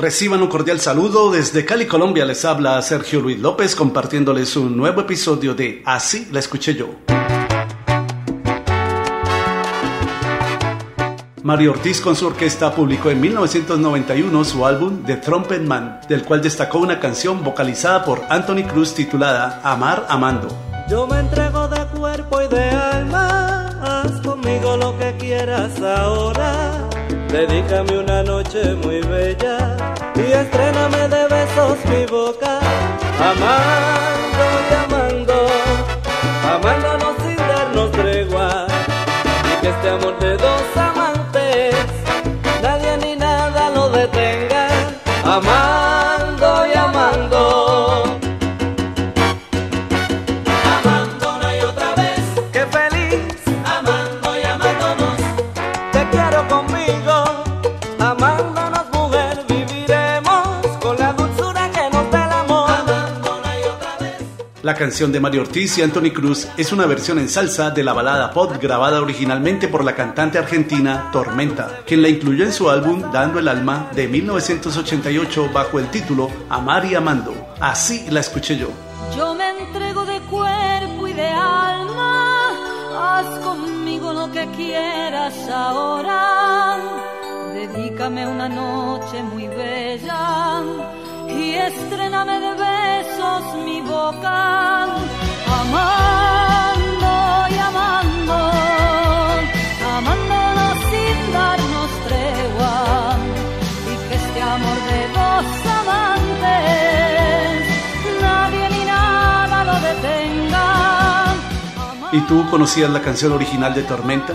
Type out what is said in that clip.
Reciban un cordial saludo desde Cali, Colombia. Les habla Sergio Luis López compartiéndoles un nuevo episodio de Así la escuché yo. Mario Ortiz con su orquesta publicó en 1991 su álbum The Trumpet Man, del cual destacó una canción vocalizada por Anthony Cruz titulada Amar Amando. Yo me entrego de cuerpo y de alma, haz conmigo lo que quieras ahora. Dedícame una noche muy bella y estréname de besos mi boca. Amando y amando, amándonos sin darnos tregua. Y que este amor de dos amantes, nadie ni nada lo detenga. Amando y amando. Amando La canción de Mario Ortiz y Anthony Cruz es una versión en salsa de la balada pop grabada originalmente por la cantante argentina Tormenta, quien la incluyó en su álbum Dando el Alma de 1988 bajo el título Amar y Amando. Así la escuché yo. Yo me entrego de cuerpo y de alma, haz conmigo lo que quieras ahora. Dedícame una noche muy bella y estréname de besos mi boca, ¿Y tú conocías la canción original de Tormenta?